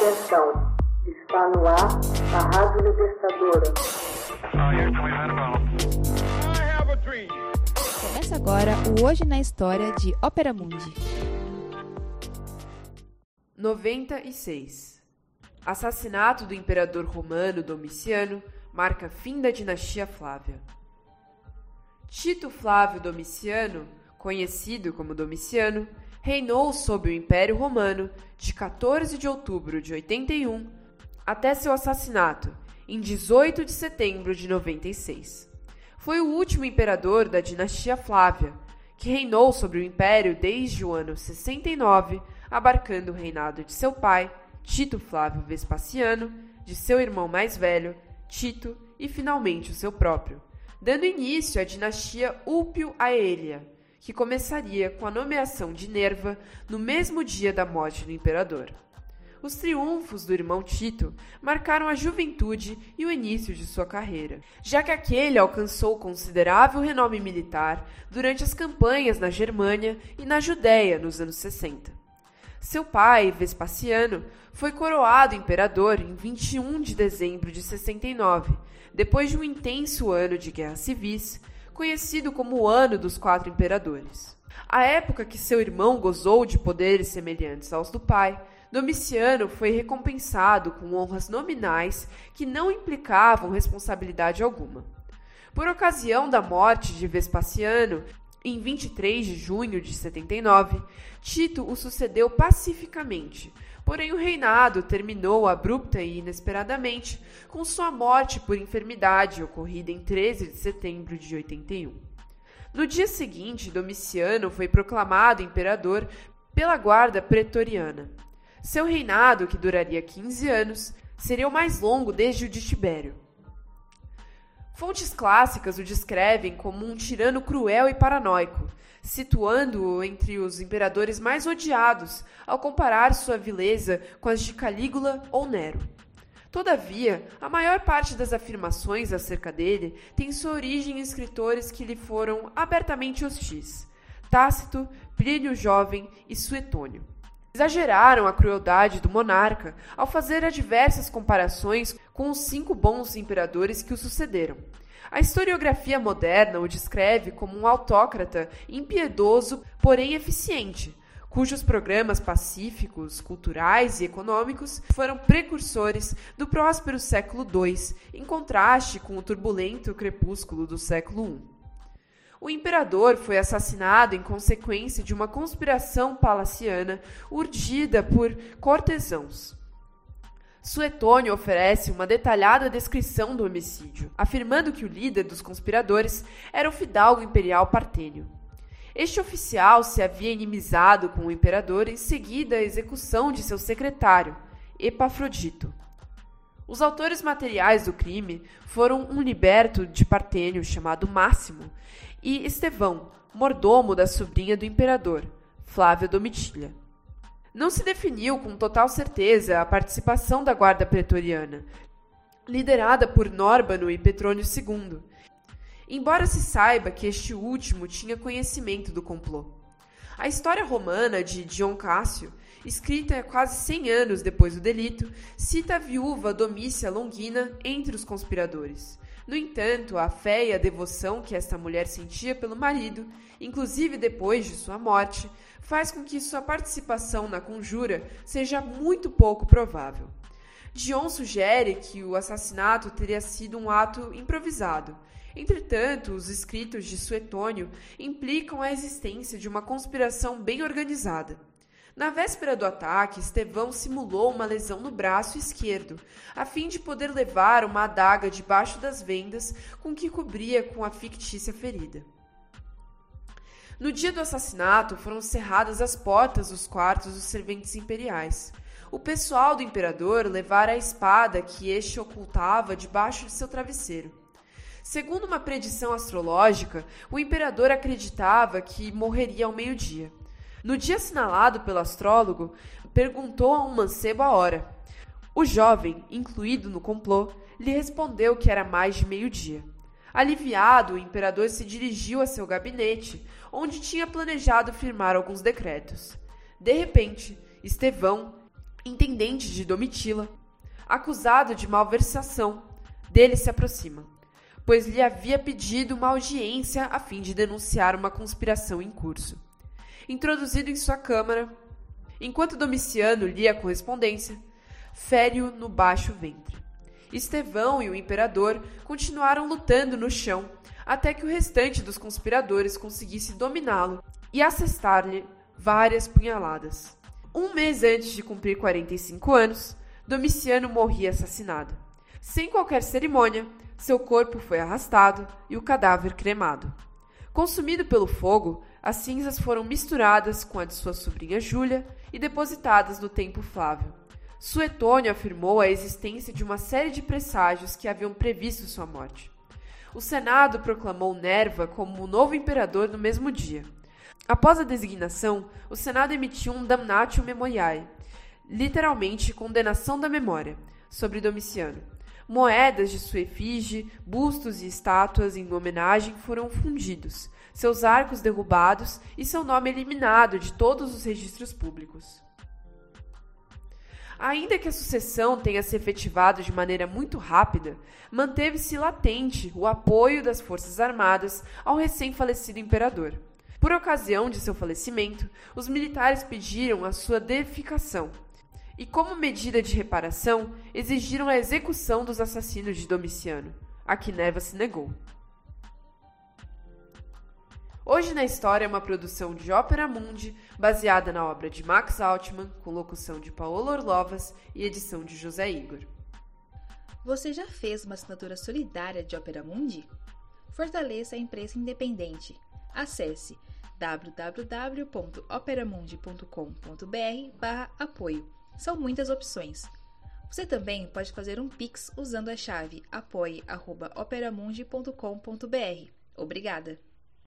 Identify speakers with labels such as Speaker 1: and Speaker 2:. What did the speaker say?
Speaker 1: Atenção, está no ar a Rádio Libertadora.
Speaker 2: Começa agora o Hoje na História de Ópera Mundi.
Speaker 3: 96. Assassinato do imperador romano Domiciano marca fim da dinastia Flávia. Tito Flávio Domiciano, conhecido como Domiciano, reinou sob o Império Romano de 14 de outubro de 81 até seu assassinato em 18 de setembro de 96. Foi o último imperador da dinastia Flávia, que reinou sobre o império desde o ano 69, abarcando o reinado de seu pai, Tito Flávio Vespasiano, de seu irmão mais velho, Tito, e finalmente o seu próprio, dando início à dinastia Ulpio-Aelia, que começaria com a nomeação de Nerva no mesmo dia da morte do imperador. Os triunfos do irmão Tito marcaram a juventude e o início de sua carreira, já que aquele alcançou considerável renome militar durante as campanhas na Germânia e na Judéia nos anos 60. Seu pai, Vespasiano, foi coroado imperador em 21 de dezembro de 69, depois de um intenso ano de guerras civis, conhecido como o Ano dos Quatro Imperadores. A época que seu irmão gozou de poderes semelhantes aos do pai, Domiciano foi recompensado com honras nominais que não implicavam responsabilidade alguma. Por ocasião da morte de Vespasiano, em 23 de junho de 79, Tito o sucedeu pacificamente, porém o reinado terminou abrupta e inesperadamente com sua morte por enfermidade ocorrida em 13 de setembro de 81. No dia seguinte, Domiciano foi proclamado imperador pela guarda pretoriana. Seu reinado, que duraria 15 anos, seria o mais longo desde o de Tibério. Fontes clássicas o descrevem como um tirano cruel e paranoico, situando-o entre os imperadores mais odiados ao comparar sua vileza com as de Calígula ou Nero. Todavia, a maior parte das afirmações acerca dele tem sua origem em escritores que lhe foram abertamente hostis: Tácito, Plínio Jovem e Suetônio. Exageraram a crueldade do monarca ao fazer adversas comparações com os cinco bons imperadores que o sucederam. A historiografia moderna o descreve como um autócrata impiedoso, porém eficiente, cujos programas pacíficos, culturais e econômicos foram precursores do próspero século II, em contraste com o turbulento crepúsculo do século I. O imperador foi assassinado em consequência de uma conspiração palaciana urdida por cortesãos. Suetônio oferece uma detalhada descrição do homicídio, afirmando que o líder dos conspiradores era o fidalgo imperial Partênio. Este oficial se havia inimizado com o imperador em seguida à execução de seu secretário, Epafrodito. Os autores materiais do crime foram um liberto de Partênio chamado Máximo e Estevão, mordomo da sobrinha do imperador, Flávia Domitília. Não se definiu com total certeza a participação da guarda pretoriana, liderada por Nórbano e Petrônio II, embora se saiba que este último tinha conhecimento do complô. A história romana de Dion Cássio, escrita quase 100 anos depois do delito, cita a viúva Domícia Longina entre os conspiradores. No entanto, a fé e a devoção que esta mulher sentia pelo marido, inclusive depois de sua morte, faz com que sua participação na conjura seja muito pouco provável. Dion sugere que o assassinato teria sido um ato improvisado. Entretanto, os escritos de Suetônio implicam a existência de uma conspiração bem organizada. Na véspera do ataque, Estevão simulou uma lesão no braço esquerdo, a fim de poder levar uma adaga debaixo das vendas com que cobria com a fictícia ferida. No dia do assassinato, foram cerradas as portas dos quartos dos serventes imperiais. O pessoal do imperador levara a espada que este ocultava debaixo de seu travesseiro. Segundo uma predição astrológica, o imperador acreditava que morreria ao meio-dia. No dia assinalado pelo astrólogo, perguntou a um mancebo a hora. O jovem, incluído no complô, lhe respondeu que era mais de meio-dia. Aliviado, o imperador se dirigiu a seu gabinete, onde tinha planejado firmar alguns decretos. De repente, Estevão, intendente de Domitila, acusado de malversação, dele se aproxima, pois lhe havia pedido uma audiência a fim de denunciar uma conspiração em curso. Introduzido em sua câmara, enquanto Domiciano lia a correspondência, fere-o no baixo ventre. Estevão e o imperador continuaram lutando no chão até que o restante dos conspiradores conseguisse dominá-lo e assestar-lhe várias punhaladas. Um mês antes de cumprir 45 anos, Domiciano morria assassinado. Sem qualquer cerimônia, seu corpo foi arrastado e o cadáver cremado. Consumido pelo fogo, as cinzas foram misturadas com a de sua sobrinha Júlia e depositadas no templo Flávio. Suetônio afirmou a existência de uma série de presságios que haviam previsto sua morte. O Senado proclamou Nerva como o novo imperador no mesmo dia. Após a designação, o Senado emitiu um damnatio memoriae, literalmente condenação da memória, sobre Domiciano. Moedas de sua efígie, bustos e estátuas em homenagem foram fundidos, seus arcos derrubados e seu nome eliminado de todos os registros públicos. Ainda que a sucessão tenha se efetivado de maneira muito rápida, manteve-se latente o apoio das Forças Armadas ao recém-falecido imperador. Por ocasião de seu falecimento, os militares pediram a sua deificação e, como medida de reparação, exigiram a execução dos assassinos de Domiciano, a que Neva se negou. Hoje na História é uma produção de Ópera Mundi, baseada na obra de Max Altman, com locução de Paola Orlovas e edição de José Igor.
Speaker 2: Você já fez uma assinatura solidária de Ópera Mundi? Fortaleça a empresa independente. Acesse www.operamundi.com.br/apoio. São muitas opções. Você também pode fazer um Pix usando a chave apoie.operamundi.com.br. Obrigada!